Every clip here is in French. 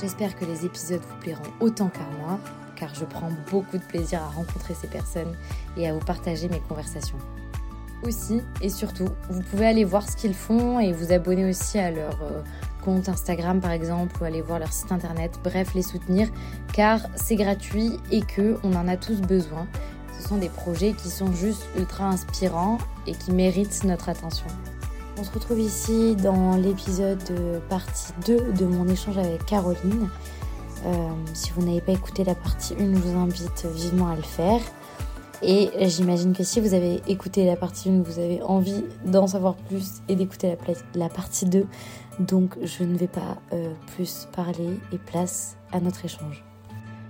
J'espère que les épisodes vous plairont autant qu'à moi, car je prends beaucoup de plaisir à rencontrer ces personnes et à vous partager mes conversations. Aussi et surtout, vous pouvez aller voir ce qu'ils font et vous abonner aussi à leur euh, compte Instagram par exemple ou aller voir leur site internet, bref les soutenir car c'est gratuit et que on en a tous besoin. Ce sont des projets qui sont juste ultra inspirants et qui méritent notre attention. On se retrouve ici dans l'épisode partie 2 de mon échange avec Caroline. Euh, si vous n'avez pas écouté la partie 1, je vous invite vivement à le faire. Et j'imagine que si vous avez écouté la partie 1, vous avez envie d'en savoir plus et d'écouter la, la, partie 2. Donc je ne vais pas euh, plus parler et place à notre échange.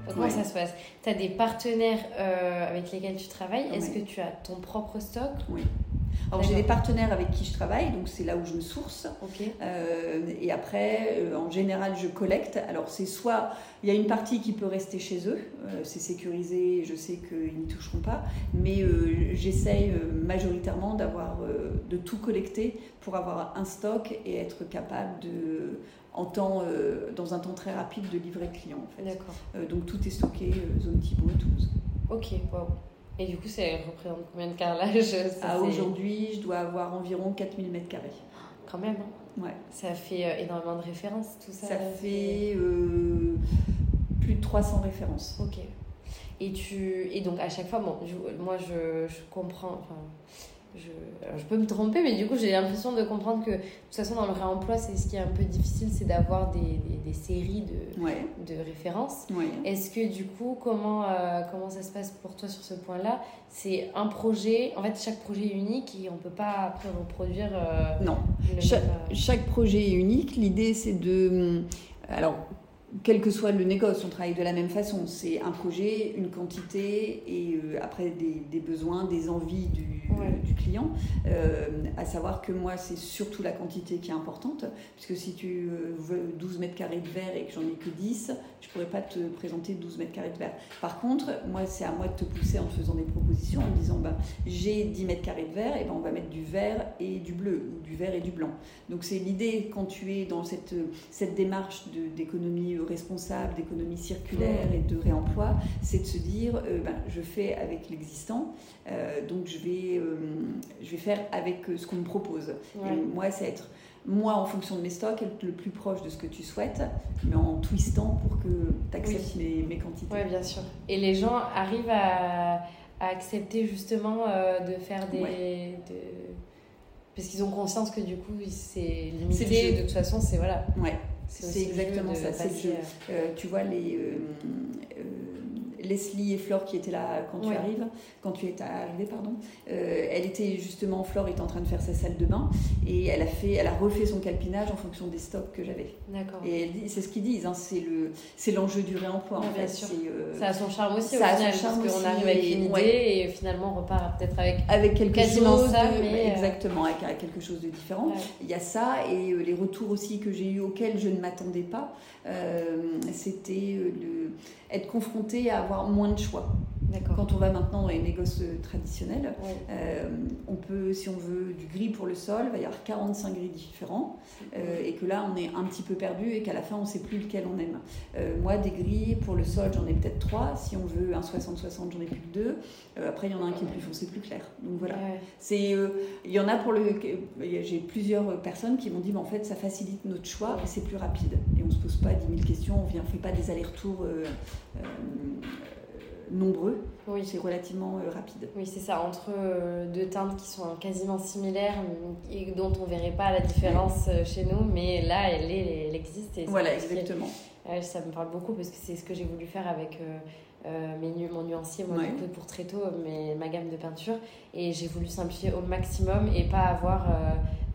Comment ça se passe? Tu as des partenaires euh, avec lesquels tu travailles? Est-ce que tu as ton propre stock? Oui. Alors j'ai des partenaires avec qui je travaille, donc c'est là où je me source. Euh, et après, euh, en général, je collecte. Alors c'est soit il y a une partie qui peut rester chez eux, euh, c'est sécurisé, je sais qu'ils n'y toucheront pas, mais j'essaye majoritairement d'avoir de tout collecter pour avoir un stock et être capable de en temps, dans un temps très rapide de livrer client. En fait. donc tout est stocké, zone Thibault, Toulouse. Ok, wow. Et du coup, ça représente combien de carrelage ah, Aujourd'hui, je dois avoir environ 4000 mètres carrés. Quand même, hein Ouais. Ça fait euh, énormément de références, tout ça Ça fait euh, plus de 300 références. Ok. Et, tu... et donc, à chaque fois, bon, moi, je, je comprends... Enfin, je, je, peux me tromper, mais du coup, j'ai l'impression de comprendre que, de toute façon, dans le réemploi, c'est ce qui est un peu difficile, c'est d'avoir des, des, séries de, de références. Est-ce que, du coup, comment, euh, comment ça se passe pour toi sur ce point-là? C'est un projet, en fait, chaque projet est unique et on ne peut pas après reproduire. Euh, non, chaque, euh, chaque, projet est unique. L'idée, c'est de. Alors, quel que soit le négoce, on travaille de la même façon. C'est un projet, une quantité et euh, après des, des, besoins, des envies du, du client. Euh, à savoir que moi, c'est surtout la quantité qui est importante, puisque si tu euh, veux 12 mètres carrés de verre et que j'en ai que 10, je pourrais pas te présenter 12 mètres carrés de verre. Par contre, moi, c'est à moi de te pousser en te faisant des propositions, en me disant, bah, j'ai 10 mètres carrés de verre, et ben on va mettre du vert et du bleu, ou du vert et du blanc. Donc c'est l'idée quand tu es dans cette, cette démarche d'économie responsable, d'économie circulaire et de réemploi, c'est de se dire, euh, ben, je fais avec l'existant, euh, donc je vais, euh, je vais faire avec ce qu'on me propose. Et moi, c'est être moi en fonction de mes stocks, être le plus proche de ce que tu souhaites, mais en twistant pour que tu acceptes mes, mes, quantités. Oui, bien sûr. Et les gens arrivent à, accepter justement de faire des... De... Parce qu'ils ont conscience que du coup, c'est limité. De toute façon, c'est voilà. Ouais. C'est exactement ça. C'est euh, tu vois, les, euh, euh, Leslie et Flore qui étaient là quand tu arrives, quand tu es arrivé, pardon. Euh, elle était justement, Flore était en train de faire sa salle de bain et elle a fait, elle a refait son calpinage en fonction des stocks que j'avais. D'accord. Et c'est ce qu'ils disent, hein, c'est le, c'est l'enjeu du réemploi. en fait. Euh, ça a son charme aussi. Ça au final, a son charme parce qu'on arrive avec une idée et finalement on repart peut-être avec avec quelque quasiment chose ça, mais euh, exactement avec, quelque chose de différent. Il y a ça et les retours aussi que j'ai eu auxquels je ne m'attendais pas, c'était le être confronté à avoir moins de choix. Quand on va maintenant dans les négoces traditionnels, euh, on peut, si on veut du gris pour le sol, il va y avoir 45 gris différents, euh, et que là on est un petit peu perdu et qu'à la fin on ne sait plus lequel on aime. Euh, moi, des gris pour le sol, j'en ai peut-être trois. Si on veut un 60-60, j'en ai plus que deux. après, il y en a un qui est plus foncé, plus clair. Donc voilà. C'est, il y en a pour le. J'ai plusieurs personnes qui m'ont dit, mais en fait, ça facilite notre choix et c'est plus rapide. Et on ne se pose pas 10 000 questions, on ne fait pas des allers-retours nombreux, oui. c'est relativement euh, rapide. Oui, c'est ça, entre euh, deux teintes qui sont quasiment similaires et dont on ne verrait pas la différence euh, chez nous, mais là, elle, est, elle existe. voilà, exactement. ça me parle beaucoup parce que c'est ce que j'ai voulu faire avec mes, mon nuancier, moi, du coup, pour très tôt, mes, ma gamme de peinture. Et j'ai voulu simplifier au maximum et pas avoir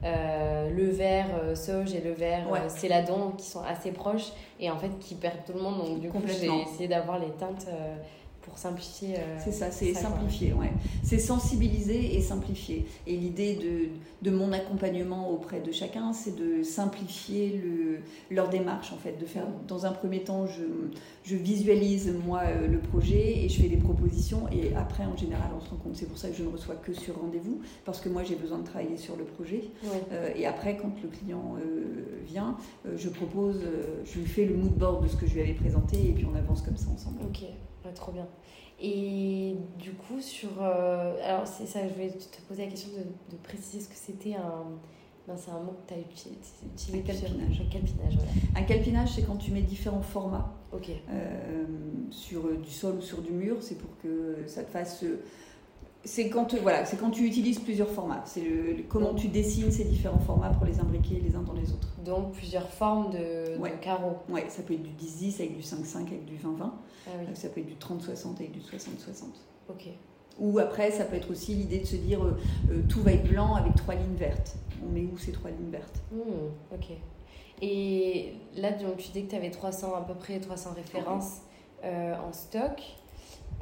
le vert sauge et le vert Ouais. céladon qui sont assez proches et en fait qui perdent tout le monde. Donc du coup, j'ai essayé d'avoir les teintes pour simplifier. euh, C'est ça, c'est simplifier, ouais. C'est sensibiliser et simplifier. Et l'idée de, de mon accompagnement auprès de chacun, c'est de simplifier le, leur démarche, en fait. De faire, dans un premier temps, je, je visualise, moi, euh, le projet et je fais des propositions. Et après, en général, on se rend compte. C'est pour ça que je ne reçois que sur rendez-vous, parce que moi, j'ai besoin de travailler sur le projet. Ouais. Euh, et après, quand le client euh, vient, je propose, je lui fais le mood board de ce que je lui avais présenté et puis on avance comme ça ensemble. Ok, ouais, trop bien. Et du coup, sur. euh, alors, c'est ça, je voulais te poser la question de, de préciser ce que c'était un. Non, c'est un mot que tu as utilisé. utilisé Un calpinage. Un calpinage, voilà. Un calpinage, c'est quand tu mets différents formats euh, sur euh, du sol ou sur du mur, c'est pour que ça te fasse. C'est quand, euh, voilà, quand tu utilises plusieurs formats. C'est comment tu dessines ces différents formats pour les imbriquer les uns dans les autres. Donc, plusieurs formes de, Ouais. de carreaux. Ouais, ça peut être du 10-10 avec du 5-5 avec du 20-20. Ah oui, Ça peut être du 30-60 avec du 60-60. ok. Ou après, ça peut être aussi l'idée de se dire euh, euh, tout va être blanc avec trois lignes vertes. On met où ces trois lignes vertes? Hmm, ok. Et là, donc, tu dis que tu avais 300, à peu près 300 références euh, en stock.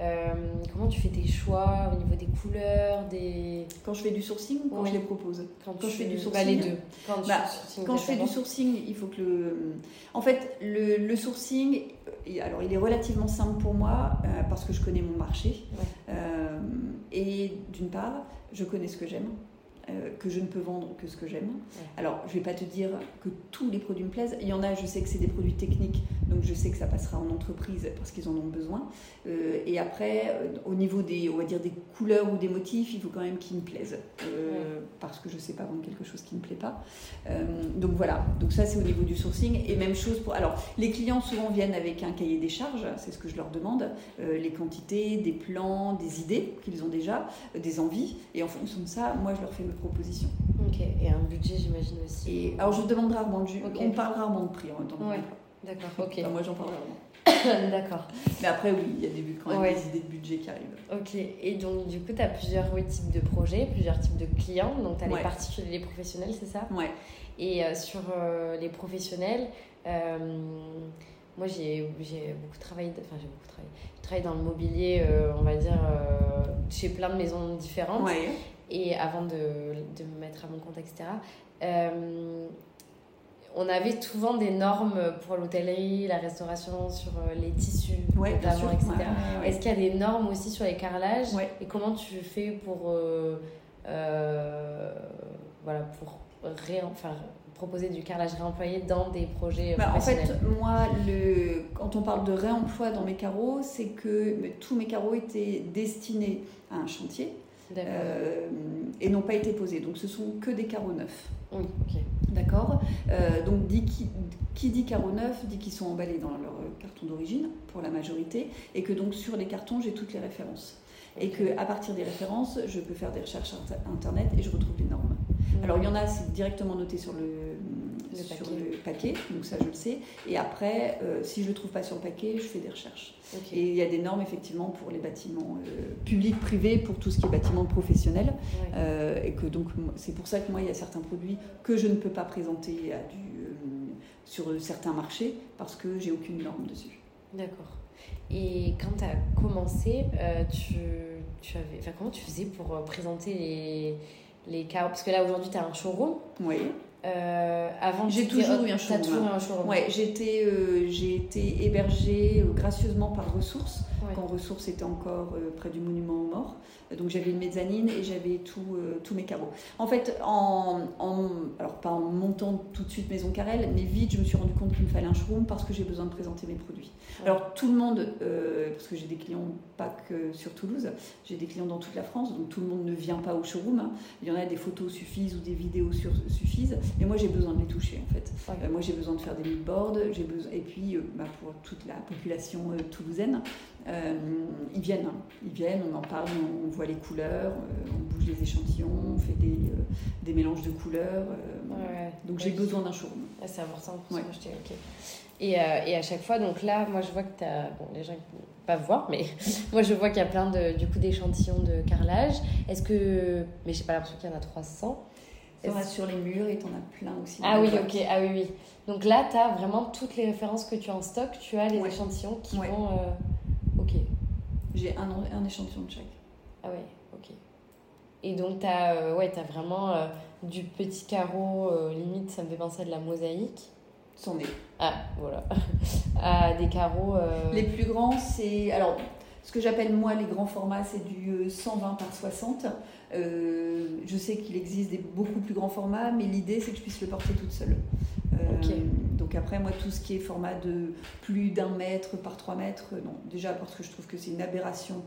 Euh, comment tu fais tes choix au niveau des couleurs, des... Quand je fais du sourcing ou quand je les propose Quand, Quand tu je fais du Bah, sourcing, les deux. Quand, bah, Quand je fais du sourcing, il faut que le. En fait, le, le sourcing, alors il est relativement simple pour moi euh, parce que je connais mon marché. Ouais. Euh, et d'une part, je connais ce que j'aime. Euh, que je ne peux vendre que ce que j'aime. Ouais. Alors, je vais pas te dire que tous les produits me plaisent. Il y en a, je sais que c'est des produits techniques, donc je sais que ça passera en entreprise parce qu'ils en ont besoin. Euh, et après, euh, au niveau des, on va dire des couleurs ou des motifs, il faut quand même qu'ils me plaisent, parce que je sais pas vendre quelque chose qui me plaît pas. Donc voilà. Donc ça, c'est au niveau du sourcing. Et même chose pour. Alors, les clients souvent viennent avec un cahier des charges, c'est ce que je leur demande, les quantités, des plans, des idées qu'ils ont déjà, des envies. Et en fonction de ça, moi, je leur fais propositions. Ok, et un budget, j'imagine aussi. Et alors, je demande rarement de ju- Ok. On parle rarement de prix en temps Ouais. D'accord, ok. Enfin, moi, j'en parle rarement. D'accord. Mais après, oui, il y a des, quand même Ouais. des idées de budget qui arrivent. Ok, et donc du coup, tu as plusieurs oui, types de projets, plusieurs types de clients. Donc, tu as Ouais. les particuliers, les professionnels, c'est ça? Ouais. Et euh, sur euh, les professionnels, euh, moi j'ai beaucoup travaillé, enfin j'ai beaucoup travaillé, je travaille dans le mobilier, euh, on va dire, euh, chez plein de maisons différentes. Ouais. Et avant de, de me mettre à mon compte, etc., euh, on avait souvent des normes pour l'hôtellerie, la restauration, sur euh, les tissus, Ouais, notamment, etc. Ouais, ouais, ouais. Est-ce qu'il y a des normes aussi sur les carrelages. Et comment tu fais pour, euh, euh, voilà, pour ré- enfin, proposer du carrelage réemployé dans des projets Bah, en fait, moi, le... quand on parle de réemploi dans mes carreaux, c'est que tous mes carreaux étaient destinés à un chantier. Euh, et n'ont pas été posés. Donc, ce sont que des carreaux neufs. Oui, ok. D'accord Euh, Donc, dit qui, qui dit carreaux neufs dit qu'ils sont emballés dans leur carton d'origine, pour la majorité, et que donc sur les cartons, j'ai toutes les références. Et Ok. que à partir des références, je peux faire des recherches inter- internet et je retrouve les normes. Mhm. Alors il y en a, c'est directement noté sur le, Le sur paquet. le paquet, donc ça je le sais. Et après, euh, si je ne le trouve pas sur le paquet, je fais des recherches. Et il y a des normes effectivement pour les bâtiments euh, publics, privés, pour tout ce qui est bâtiment professionnel. Ouais. Euh, et que donc c'est pour ça que moi il y a certains produits que je ne peux pas présenter à du, sur certains marchés parce que j'ai aucune norme dessus. D'accord. Et quand tu as commencé, tu, tu avais, enfin, comment tu faisais pour présenter les, les Parce que là, aujourd'hui, tu as un showroom. Oui. Euh, avant, J'ai toujours eu un showroom, toujours eu hein. un showroom. Ouais, j'ai été, euh, j'ai été hébergée euh, gracieusement par Ressources, Ouais. quand Ressources était encore euh, près du monument aux morts. Donc j'avais une mezzanine et j'avais tout, euh, tous mes carreaux. En fait, en, en- alors pas en montant tout de suite Maison Carrel, mais vite je me suis rendu compte qu'il me fallait un showroom parce que j'ai besoin de présenter mes produits. Ouais. Alors tout le monde, parce que j'ai des clients pas que sur Toulouse, j'ai des clients dans toute la France, donc tout le monde ne vient pas au showroom. hein. Il y en a des photos suffisent ou des vidéos sur- suffisent, mais moi j'ai besoin de les toucher en fait. Ouais. Euh, moi j'ai besoin de faire des moodboards, j'ai besoin et puis euh, bah, pour toute la population euh, toulousaine, ils viennent, hein. ils viennent, on en parle, on, voit les couleurs, on bouge les échantillons, on fait des, des mélanges de couleurs. Ouais. Donc j'ai besoin d'un showroom. Ah, c'est important pour se projeter, ok. Et, euh, et à chaque fois, donc là, moi je vois que tu as. Bon, les gens ne peuvent pas voir, mais moi je vois qu'il y a plein de, du coup, d'échantillons de carrelage. Est-ce que. Mais j'ai pas l'impression qu'il y en a 300. T'en as sur les murs et t'en as plein aussi. Ah oui, ok. Ah oui, oui. Donc là, tu as vraiment toutes les références que tu as en stock. Tu as les échantillons qui vont. Euh, ok. J'ai un, un échantillon de chaque. Ah ouais, ok. Et donc, tu as, euh, ouais, as vraiment euh, du petit carreau, limite, ça me fait penser à de la mosaïque. C'en est. Ah, voilà. à des carreaux. Les plus grands, c'est. Alors, ce que j'appelle moi les grands formats, c'est du 120 par 60. Euh, je sais qu'il existe des beaucoup plus grands formats, mais l'idée c'est que je puisse le porter toute seule. Euh, donc après, moi, tout ce qui est format de plus d'un mètre par 3 mètres, euh, non. Déjà parce que je trouve que c'est une aberration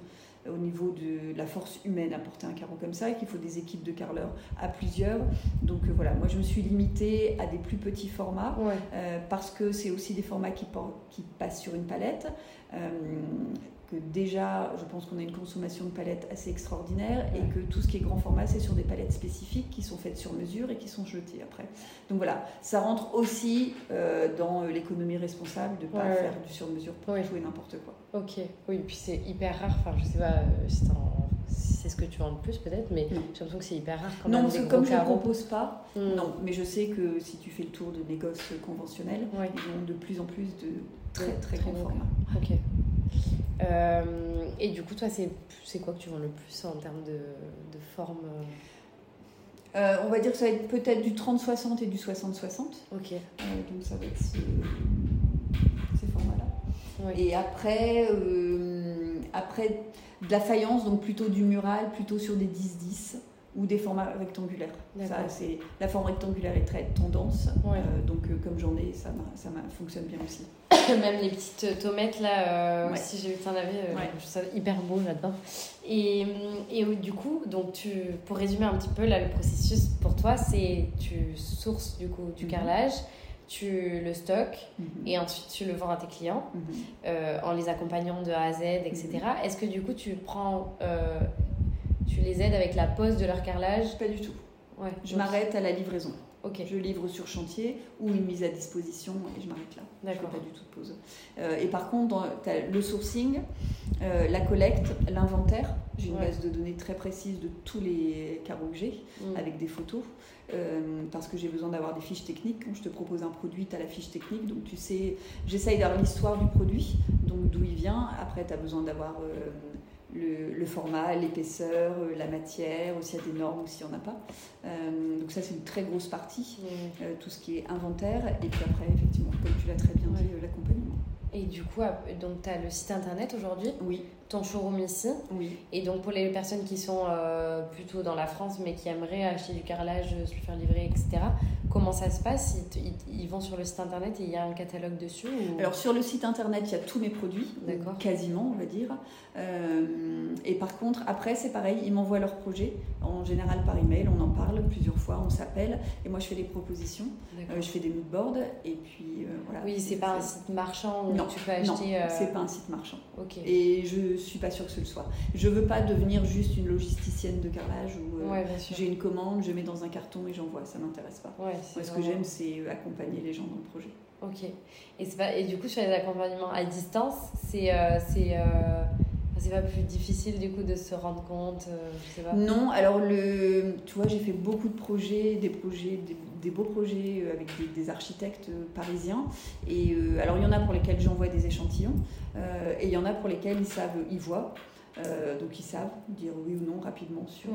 au niveau de la force humaine à porter un carreau comme ça et qu'il faut des équipes de carleurs à plusieurs. Donc voilà, moi je me suis limitée à des plus petits formats parce que c'est aussi des formats qui, qui, passent sur une palette que déjà, je pense qu'on a une consommation de palettes assez extraordinaire et que tout ce qui est grand format, c'est sur des palettes spécifiques qui sont faites sur mesure et qui sont jetées après. Donc voilà, ça rentre aussi euh, dans l'économie responsable de ne pas faire du sur mesure pour tout et n'importe quoi. Ok, oui, et puis c'est hyper rare, enfin je sais pas euh, si c'est ce que tu vends le plus peut-être, mais j'ai l'impression que c'est hyper rare quand non, même. Non, parce que comme je ne propose pas, hmm. non, mais je sais que si tu fais le tour de négoces conventionnels, ils ont de plus en plus de très très, grands formats. Ok. Euh, et du coup, toi, c'est quoi que tu vends le plus en termes de, de forme euh, euh, On va dire que ça va être peut-être du 30-60 et du 60-60. Ok. donc ça va être ces, formats-là. Et après, après, de la faïence, donc plutôt du mural, plutôt sur des 10-10 ou des formats rectangulaires. Ça, la forme rectangulaire est très tendance, donc comme j'en ai, ça, ça fonctionne bien aussi. Même les petites tomates là, euh, si j'ai vu que t'en avais, euh, je trouve ça hyper beau, j'adore. Et, et du coup, donc tu, pour résumer un petit peu là, le processus pour toi, c'est tu sources du coup du mhm. carrelage, tu le stockes mhm. et ensuite tu le vends à tes clients mhm. euh, en les accompagnant de A à Z, etc. Est-ce que du coup tu prends, tu les aides avec la pose de leur carrelage? Pas du tout. Ouais, je m'arrête à la livraison. Je livre sur chantier ou une mise à disposition et je m'arrête là. D'accord. pas du tout de pause. Euh, et par contre, tu as le sourcing, euh, la collecte, l'inventaire. J'ai une base de données très précise de tous les carreaux que j'ai mm. avec des photos. Euh, parce que j'ai besoin d'avoir des fiches techniques. Quand je te propose un produit, tu as la fiche technique, donc tu sais, j'essaye d'avoir l'histoire du produit, donc d'où il vient. Après, tu as besoin d'avoir le, format, l'épaisseur, euh, la matière, s'il y a des normes ou s'il n'y en a pas. Euh, donc ça, c'est une très grosse partie, euh, tout ce qui est inventaire. Et puis après, effectivement, comme tu l'as très bien dit, l'accompagnement. Et du coup, donc tu as le site internet aujourd'hui? Oui. Ton showroom ici Oui. Et donc pour les personnes qui sont plutôt dans la France mais qui aimeraient acheter du carrelage, se le faire livrer, etc., comment ça se passe? Ils, vont sur le site internet et il y a un catalogue dessus Alors sur le site internet, il y a tous mes produits, quasiment on va dire. Euh, et par contre, après, c'est pareil, ils m'envoient leurs projets, en général par email, on en parle plusieurs fois, on s'appelle, et moi je fais des propositions, euh, je fais des moodboards, et puis euh, voilà. Oui, c'est pas un site marchand où tu peux acheter. Non, c'est pas un site marchand. Et je suis pas sûre que ce le soit. Je veux pas devenir juste une logisticienne de carrelage où j'ai une commande, je mets dans un carton et j'envoie, ça m'intéresse pas. moi, ce que j'aime, c'est accompagner les gens dans le projet. Ok. Et, pas, et du coup, sur les accompagnements à distance, c'est. c'est c'est pas plus difficile du coup de se rendre compte euh, je sais pas. Non, alors le, tu vois, j'ai fait beaucoup de projets, des projets, des, beaux projets euh, avec des, architectes euh, parisiens. Et alors il y en a pour lesquels j'envoie des échantillons, et il y en a pour lesquels ils savent, ils voient. donc ils savent dire oui ou non rapidement sur,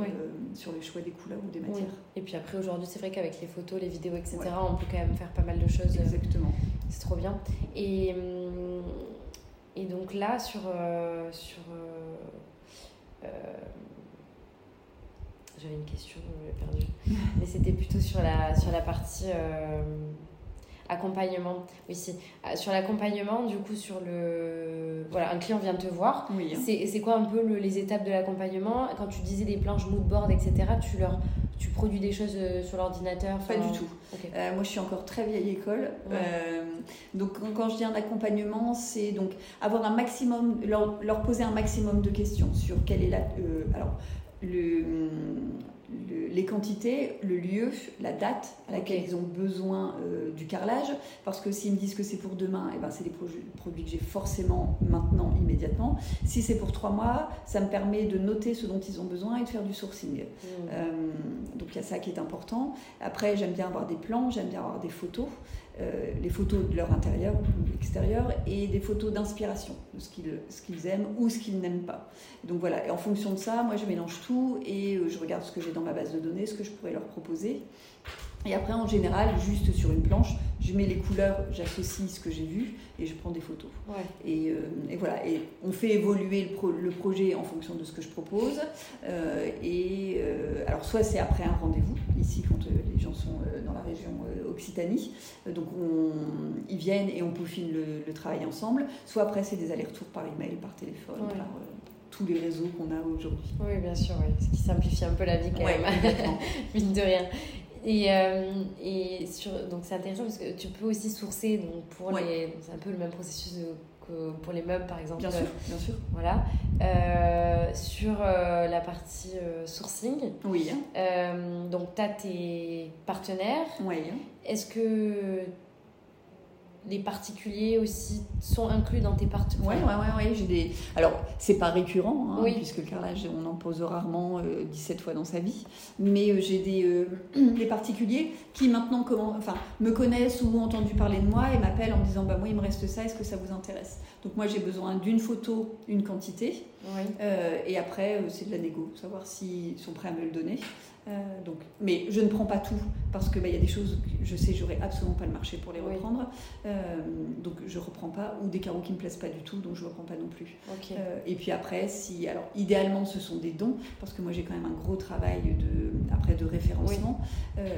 sur les choix des couleurs ou des matières. Et puis après aujourd'hui c'est vrai qu'avec les photos, les vidéos, etc. on peut quand même faire pas mal de choses. Exactement. c'est trop bien. Et hum, et donc là, sur. Euh, sur euh, euh, j'avais une question, l'ai perdue. Mais c'était plutôt sur la, sur la partie accompagnement. Oui, si. Sur l'accompagnement, du coup, sur le. Voilà, un client vient te voir. Oui. C'est quoi un peu les étapes de l'accompagnement? Quand tu disais des planches moodboard, etc., tu leur tu produis des choses euh, sur l'ordinateur? Pas du tout. Euh, moi, je suis encore très vieille école. Euh, donc, quand je dis un accompagnement, c'est donc avoir un maximum, leur, leur, poser un maximum de questions sur quelle est la. alors, le les quantités, le lieu, la date à laquelle ils ont besoin euh, du carrelage. Parce que s'ils me disent que c'est pour demain, eh ben, c'est des produits que j'ai forcément maintenant, immédiatement. Si c'est pour trois mois, ça me permet de noter ce dont ils ont besoin et de faire du sourcing. Mmh. Euh, donc il y a ça qui est important. Après, j'aime bien avoir des plans, j'aime bien avoir des photos. Euh, les photos de leur intérieur ou de l'extérieur et des photos d'inspiration de ce qu'ils, ce qu'ils aiment ou ce qu'ils n'aiment pas. Donc voilà, et en fonction de ça, moi je mélange tout et euh, je regarde ce que j'ai dans ma base de données, ce que je pourrais leur proposer. Et après, en général, juste sur une planche, je mets les couleurs, j'associe ce que j'ai vu et je prends des photos. Et, euh, et, voilà, et on fait évoluer le, le, projet en fonction de ce que je propose. Euh, et euh, alors, soit c'est après un rendez-vous, ici quand les gens sont dans la région Occitanie, donc on, ils viennent et on peaufine le, le travail ensemble. Soit après, c'est des allers-retours par email, par téléphone, par tous les réseaux qu'on a aujourd'hui. Oui, bien sûr, oui. ce qui simplifie un peu la vie quand même, mine de rien. Et, euh, et sur, donc c'est intéressant parce que tu peux aussi sourcer donc pour les c'est un peu le même processus que pour les meubles par exemple bien sûr bien sûr. voilà. Euh, sur euh, la partie sourcing oui. donc tu as tes partenaires. Oui. Est-ce que les particuliers aussi sont inclus dans tes parties Oui, ouais, ouais, ouais, j'ai des... Alors, c'est pas récurrent, hein, puisque le carrelage, on en pose rarement 17 euh, fois dans sa vie. Mais euh, j'ai des, euh, des, particuliers qui maintenant comment, enfin, me connaissent ou ont entendu parler de moi et m'appellent en me disant bah, Moi, il me reste ça, est-ce que ça vous intéresse? Donc, moi, j'ai besoin d'une photo, une quantité. et après, c'est de la négo, savoir s'ils sont prêts à me le donner. Euh, donc, mais je ne prends pas tout parce que bah, y a des choses que je sais j'aurais absolument pas le marché pour les reprendre. Euh, donc je reprends pas ou des carreaux qui me plaisent pas du tout donc je reprends pas non plus. Euh, et puis après si alors idéalement ce sont des dons parce que moi j'ai quand même un gros travail de après de référencement.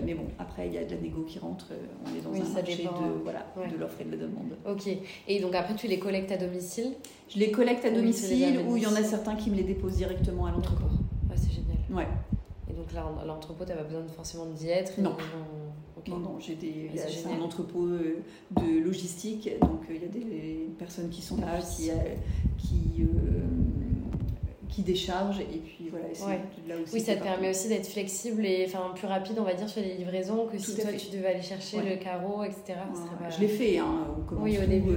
mais bon après il y a de la négo qui rentre. on est dans un marché de voilà de l'offre et de la demande. Ok. Et donc après tu les collectes à domicile? Je les collecte à domicile ou il y en a certains qui me les déposent directement à l'entrepôt. c'est génial. Ouais. Et donc là, l'entrepôt, tu n'as pas besoin forcément d'y être Non. Non, non, j'ai des, c'est un entrepôt euh, de logistique, donc euh, il y a des personnes qui sont là, qui, euh, qui, qui déchargent, et puis voilà. Là aussi oui, ça te permet aussi d'être flexible et enfin, plus rapide, on va dire, sur les livraisons que si toi tu devais aller chercher le carreau, etc. Je l'ai fait, hein, on commence oui, au début.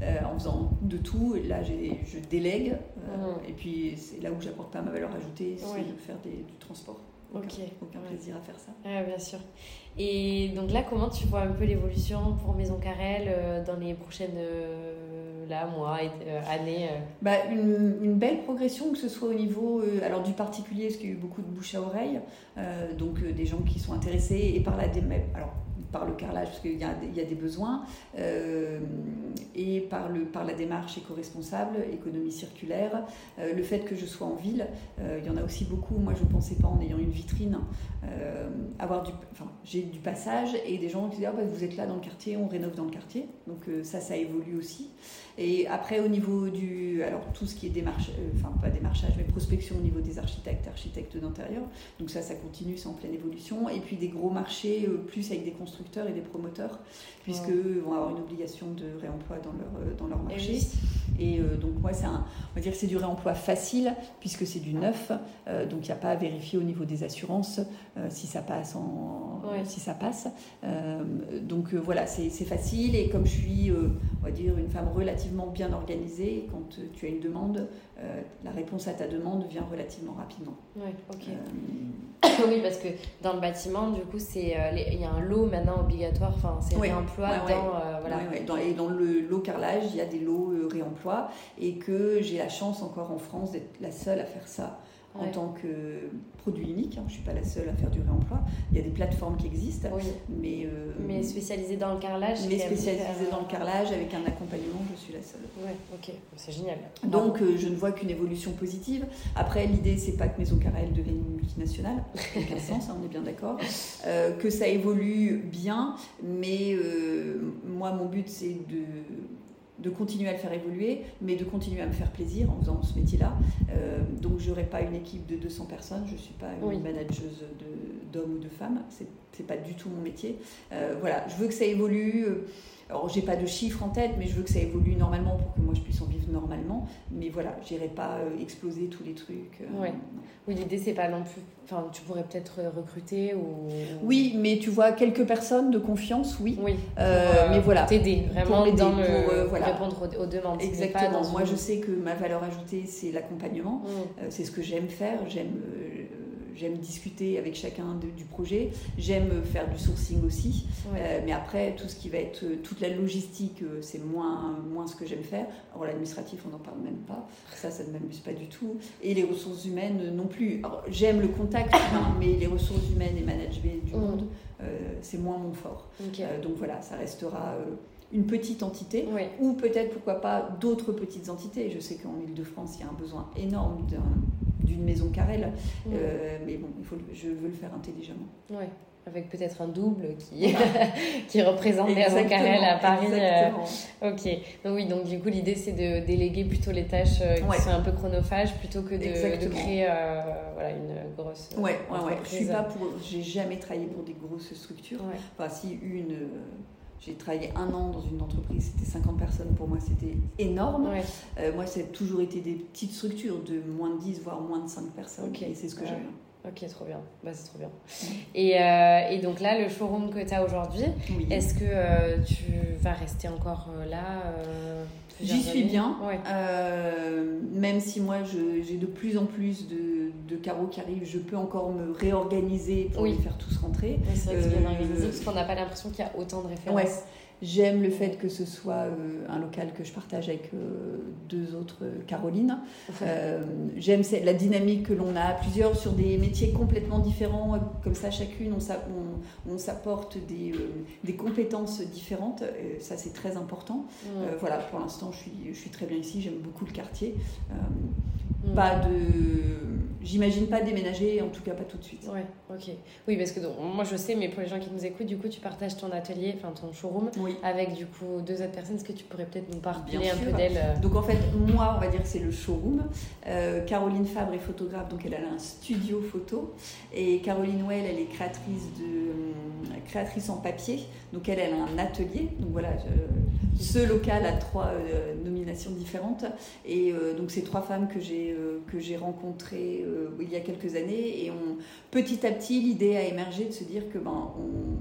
Euh, en faisant de tout. Là, je délègue. Euh, et puis, c'est là où j'apporte pas ma valeur ajoutée, c'est de faire du transport. Ok. Aucun, plaisir à faire ça. bien sûr. Et donc là, comment tu vois un peu l'évolution pour Maison Carrel euh, dans les prochaines là, mois, et, années bah, une, une, belle progression, que ce soit au niveau alors du particulier, parce qu'il y a eu beaucoup de bouche à oreille, donc des gens qui sont intéressés et par la alors par le carrelage, parce qu'il y, y, a des besoins, euh, par, la démarche éco-responsable, économie circulaire, euh, le fait que je sois en ville, euh, il y en a aussi beaucoup. Moi, je ne pensais pas en ayant une vitrine, avoir du, enfin, j'ai du passage et des gens qui disent ah, bah, vous êtes là dans le quartier, on rénove dans le quartier. Donc ça, ça évolue aussi. Et après, au niveau du. Alors, tout ce qui est démarche, euh, enfin, pas démarchage, mais prospection au niveau des architectes, architectes d'intérieur. Donc, ça, ça continue, c'est en pleine évolution. Et puis, des gros marchés, euh, plus avec des constructeurs et des promoteurs, puisque vont avoir une obligation de réemploi dans leur, euh, dans leur marché. Et, donc, moi, c'est un, on va dire que c'est du réemploi facile, puisque c'est du neuf. donc, il n'y a pas à vérifier au niveau des assurances si ça passe. En, si ça passe. donc, voilà, c'est facile. Et comme je suis, on va dire, une femme relativement bien organisé. Quand tu as une demande, euh, la réponse à ta demande vient relativement rapidement. Oui, ok. Euh, oui, parce que dans le bâtiment, du coup, c'est euh, il y a un lot maintenant obligatoire. Enfin, c'est réemploi dans voilà. Dans, et dans le lot carrelage, il y a des lots réemploi et que j'ai la chance encore en France d'être la seule à faire ça en tant que produit unique. Hein. Je ne suis pas la seule à faire du réemploi. Il y a des plateformes qui existent, mais, euh, mais spécialisées dans le carrelage. Mais spécialisées dans le carrelage avec un accompagnement, je suis la seule. Ouais, ok, c'est génial. Donc euh, je ne vois qu'une évolution positive. Après, l'idée, c'est pas que Maison Carrel devienne une multinationale, aucun sens, hein, on est bien d'accord. Euh, que ça évolue bien, mais moi, mon but, c'est de de continuer à le faire évoluer, mais de continuer à me faire plaisir en faisant ce métier-là. Euh, donc, je n'aurai pas une équipe de 200 personnes, je ne suis pas une manageuse d'hommes ou de femmes, c'est n'est pas du tout mon métier. Euh, voilà, je veux que ça évolue. alors j'ai pas de chiffres en tête, mais je veux que ça évolue normalement pour que moi je puisse en. Mais voilà, j'irai pas exploser tous les trucs. Ouais. Oui, l'idée c'est pas non plus. Enfin, tu pourrais peut-être recruter ou. Oui, mais tu vois quelques personnes de confiance, oui. Oui. mais voilà. T'aider vraiment pour dans le, répondre aux, demandes. Exactement. Moi, je sais que ma valeur ajoutée c'est l'accompagnement. Mm. c'est ce que j'aime faire. J'aime j'aime discuter avec chacun du projet, j'aime faire du sourcing aussi, euh, mais après tout ce qui va être euh, toute la logistique, euh, c'est moins, moins ce que j'aime faire. Alors l'administratif, on n'en parle même pas, ça, ça ne m'amuse pas du tout, et les ressources humaines non plus. j'aime le contact humain, mais les ressources humaines et management du mm. monde, c'est moins mon fort. donc voilà, ça restera une petite entité, ou peut-être, pourquoi pas, d'autres petites entités. Je sais qu'en Ile-de-France, il y a un besoin énorme d'une maison Carrel, euh, mais bon, il faut, je veux le faire intelligemment. Oui, avec peut-être un double qui, qui représente Maison Carrel à Paris. Euh, ok, donc oui, donc du coup, l'idée, c'est de déléguer plutôt les tâches euh, qui sont un peu chronophages plutôt que de, de créer voilà, une grosse. Ouais, ouais, ouais. Je suis pas pour. J'ai jamais travaillé pour des grosses structures. Enfin, si une j'ai travaillé un an dans une entreprise, c'était 50 personnes, pour moi c'était énorme. Euh, moi, ça a toujours été des petites structures de moins de 10, voire moins de 5 personnes. Et c'est ce que j'aime. Ok, trop bien. Bah, c'est trop bien. Et, euh, et, donc là, le showroom que tu as aujourd'hui, est-ce que euh, tu vas rester encore là J'y suis bien. même si moi, j'ai de plus en plus de de carreaux qui arrivent, je peux encore me réorganiser pour les faire tous rentrer. c'est vrai que c'est bien organisé parce qu'on n'a pas l'impression qu'il y a autant de références. J'aime le fait que ce soit euh, un local que je partage avec euh, deux autres euh, Carolines. J'aime la dynamique que l'on a à plusieurs sur des métiers complètement différents. Comme ça, chacune, on, s'apporte des, des, compétences différentes. ça, c'est très important. voilà, pour l'instant, je suis, je suis très bien ici. J'aime beaucoup le quartier. Pas de. J'imagine pas déménager, en tout cas pas tout de suite. Ouais, ok. Oui, parce que donc, moi je sais, mais pour les gens qui nous écoutent, du coup, tu partages ton atelier, enfin ton showroom, avec du coup deux autres personnes. Est-ce que tu pourrais peut-être nous parler un peu d'elle euh Donc en fait, moi, on va dire que c'est le showroom. Euh, Caroline Fabre est photographe, donc elle a un studio photo. Et Caroline Well, elle est créatrice, de, euh, créatrice en papier. Donc elle, elle a un atelier. Donc voilà, ce local a trois nominations différentes. Et donc c'est trois femmes que j'ai euh, que j'ai rencontré euh, il y a quelques années et on, petit à petit l'idée a émergé de se dire que ben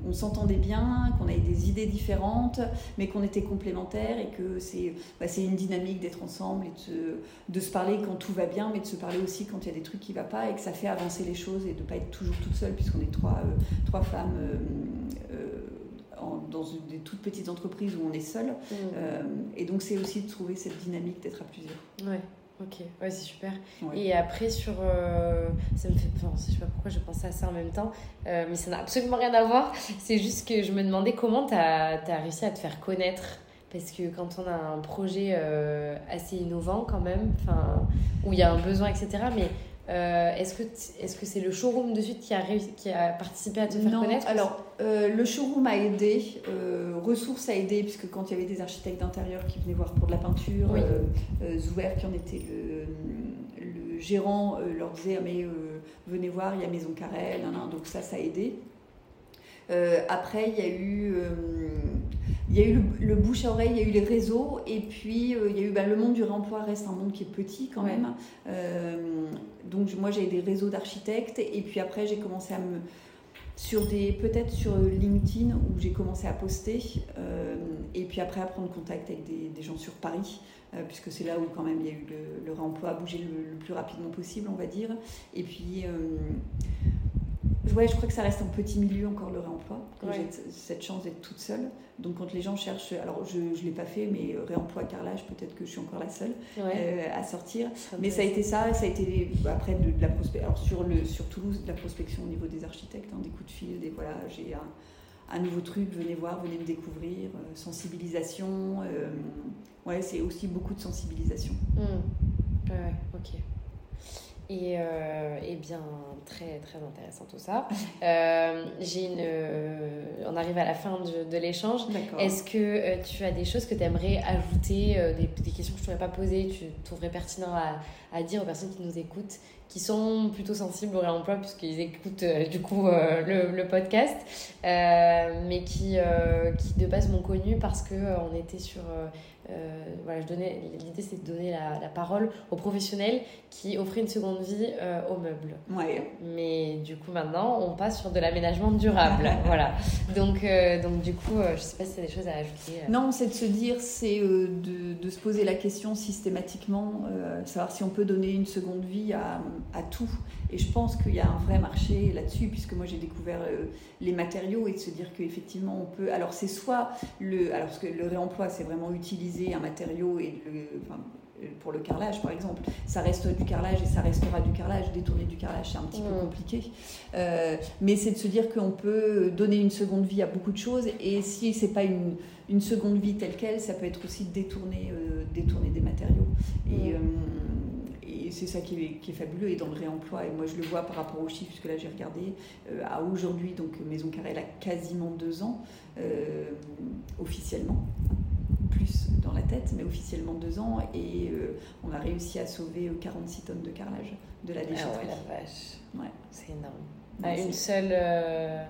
on, s'entendait bien, qu'on avait des idées différentes, mais qu'on était complémentaires et que c'est c'est une dynamique d'être ensemble et de, de, se parler quand tout va bien, mais de se parler aussi quand il y a des trucs qui ne vont pas et que ça fait avancer les choses et de ne pas être toujours toute seule puisqu'on est trois, euh, trois femmes. dans des toutes petites entreprises où on est seul. Mmh. et donc, c'est aussi de trouver cette dynamique d'être à plusieurs. Ouais. Ok, ouais, c'est super. Et après, sur. Euh, ça me fait. Enfin, je sais pas pourquoi je pensais à ça en même temps, euh, mais ça n'a absolument rien à voir. C'est juste que je me demandais comment tu as, as, réussi à te faire connaître. Parce que quand on a un projet euh, assez innovant, quand même, où il y a un besoin, etc., mais euh, est-ce que est-ce que c'est le showroom de suite qui a qui a participé à te faire connaître Alors euh, le showroom a aidé, euh, ressources a aidé puisque quand il y avait des architectes d'intérieur qui venaient voir pour de la peinture, Zouer qui en était le, le gérant leur disait ah, mais venez voir il y a Maison Carrel, donc ça ça a aidé. après il y a eu il y a eu le, bouche à oreille, il y a eu les réseaux, et puis euh, il y a eu bah, le monde du réemploi reste un monde qui est petit quand même. Euh, donc moi j'ai des réseaux d'architectes, et puis après j'ai commencé à me sur des peut-être sur LinkedIn où j'ai commencé à poster, euh, et puis après à prendre contact avec des, gens sur Paris. puisque c'est là où quand même il y a eu le, réemploi à bouger le, le, plus rapidement possible, on va dire. Et puis, ouais, je crois que ça reste un petit milieu encore le réemploi. J'ai cette chance d'être toute seule. Donc quand les gens cherchent, alors je ne l'ai pas fait, mais euh, réemploi, carrelage, peut-être que je suis encore la seule euh, à sortir. mais ça a été ça, ça a été après de, la prospection. Alors sur, le, sur Toulouse, de la prospection au niveau des architectes, hein, des coups de fil, des voilà, j'ai un, nouveau truc, venez voir, venez me découvrir, euh, sensibilisation. ouais, c'est aussi beaucoup de sensibilisation. Mmh. Ouais, ok. Et, euh, eh bien, très très intéressant tout ça. Euh, j'ai une, euh, on arrive à la fin de, de l'échange. Est-ce que tu as des choses que tu aimerais ajouter, des, des, questions que je ne t'aurais pas posées, tu trouverais pertinent à, à, dire aux personnes qui nous écoutent qui sont plutôt sensibles au réemploi puisqu'ils écoutent du coup le, le, podcast, mais qui, qui de base m'ont connu parce que on était sur euh, voilà, je donnais, l'idée c'est de donner la, la, parole aux professionnels qui offraient une seconde vie euh, aux meubles. Ouais. Mais du coup maintenant on passe sur de l'aménagement durable. voilà. Donc, euh, donc du coup je sais pas si c'est des choses à ajouter. Non, c'est de se dire, c'est de, de, se poser la question systématiquement, savoir si on peut donner une seconde vie à, à tout. Et je pense qu'il y a un vrai marché là-dessus, puisque moi j'ai découvert les matériaux et de se dire qu'effectivement on peut. Alors c'est soit le, alors parce que le réemploi c'est vraiment utilisé un matériau et pour le carrelage par exemple, ça reste du carrelage et ça restera du carrelage. Détourner du carrelage, c'est un petit peu mm. compliqué. Euh, mais c'est de se dire qu'on peut donner une seconde vie à beaucoup de choses et si c'est pas une, une, seconde vie telle qu'elle, ça peut être aussi détourner, euh, détourner des matériaux. Et, mm. euh, et c'est ça qui est, qui est, fabuleux. Et dans le réemploi, et moi je le vois par rapport aux chiffres, puisque là j'ai regardé, à aujourd'hui, donc Maison Carrée, elle a quasiment deux ans, officiellement plus dans la tête, mais officiellement deux ans. Et euh, on a réussi à sauver 46 tonnes de carrelage de la déchetterie. Ah ouais, la vache. Ouais. C'est énorme. Bah, une seule. Euh,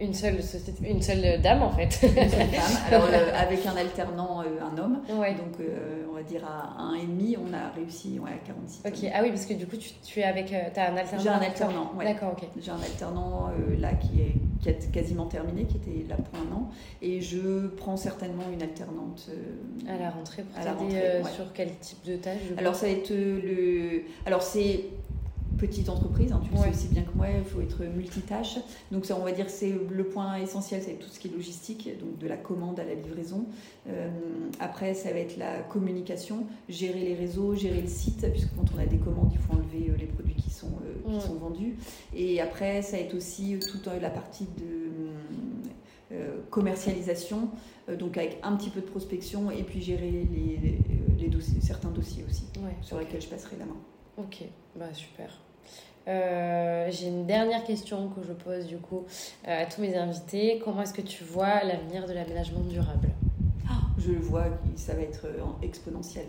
une seule, société, une seule dame en fait. Une seule. Alors euh, avec un alternant, un homme. Donc on va dire à un et demi, on a réussi ouais, à 46. Ok. Ah oui, parce que du coup tu, tu es avec, tu as un alternant. J'ai un alternant. Ouais. D'accord. Ok. J'ai un alternant là qui est qui a quasiment terminé, qui était là pour un an. Et je prends certainement une alternante. Euh, à la rentrée, pour t'aider euh, sur quel type de tâche Alors, ça va être euh, le. Alors, c'est petite entreprise, hein, tu le sais aussi bien que moi, il faut être multitâche. Donc ça, on va dire, c'est le point essentiel, c'est tout ce qui est logistique, donc de la commande à la livraison. après, ça va être la communication, gérer les réseaux, gérer le site, puisque quand on a des commandes, il faut enlever les produits qui sont, qui sont vendus. Et après, ça va être aussi toute la partie de euh, commercialisation, euh, donc avec un petit peu de prospection et puis gérer les, les, dossiers, certains dossiers aussi sur lesquels je passerai la main. Ok, bah super. Euh, j'ai une dernière question que je pose du coup à tous mes invités. Comment est-ce que tu vois l'avenir de l'aménagement durable? Ah, Je le vois, ça va être exponentiel.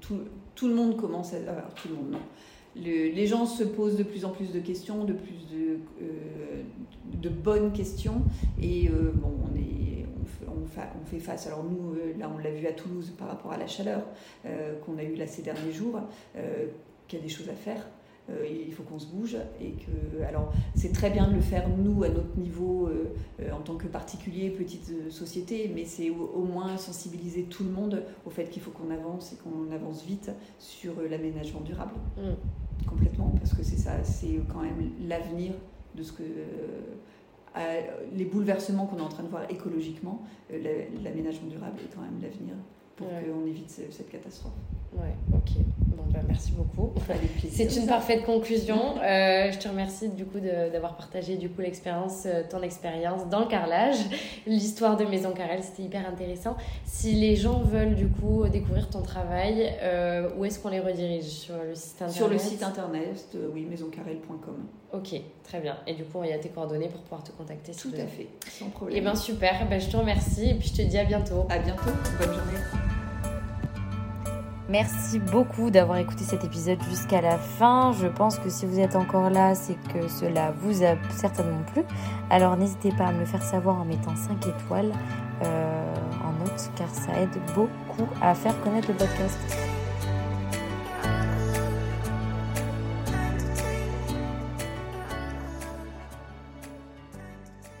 Tout, tout, le monde commence à... tout le monde, non les gens se posent de plus en plus de questions, de plus de, euh, de bonnes questions. Et euh, bon, on, est, on, fait, on, fait, face. Alors nous, euh, là, on l'a vu à Toulouse par rapport à la chaleur qu'on a eu là ces derniers jours, qu'il y a des choses à faire. Il faut qu'on se bouge et que alors c'est très bien de le faire nous à notre niveau en tant que particulier petite société mais c'est au, moins sensibiliser tout le monde au fait qu'il faut qu'on avance et qu'on avance vite sur l'aménagement durable. Mm complètement, parce que c'est ça, c'est quand même l'avenir de ce que. Euh, les bouleversements qu'on est en train de voir écologiquement, euh, l'aménagement durable est quand même l'avenir pour qu'on évite cette catastrophe. Ouais, ok. Bon, ben, merci beaucoup. C'est une parfaite conclusion. Euh, je te remercie du coup d'avoir partagé du coup l'expérience, euh, ton expérience dans le carrelage, l'histoire de Maison Carrel, c'était hyper intéressant. Si les gens veulent du coup découvrir ton travail, euh, où est-ce qu'on les redirige? Sur le site internet? Sur le site internet, oui, maisoncarrel.com. Ok, très bien. Et du coup, il y a tes coordonnées pour pouvoir te contacter. Tout à fait, sans problème. Et eh bien super, ben, je te remercie et puis je te dis à bientôt. À bientôt, bonne journée. Merci beaucoup d'avoir écouté cet épisode jusqu'à la fin. Je pense que si vous êtes encore là, c'est que cela vous a certainement plu. Alors n'hésitez pas à me le faire savoir en mettant 5 étoiles euh, en note car ça aide beaucoup à faire connaître le podcast.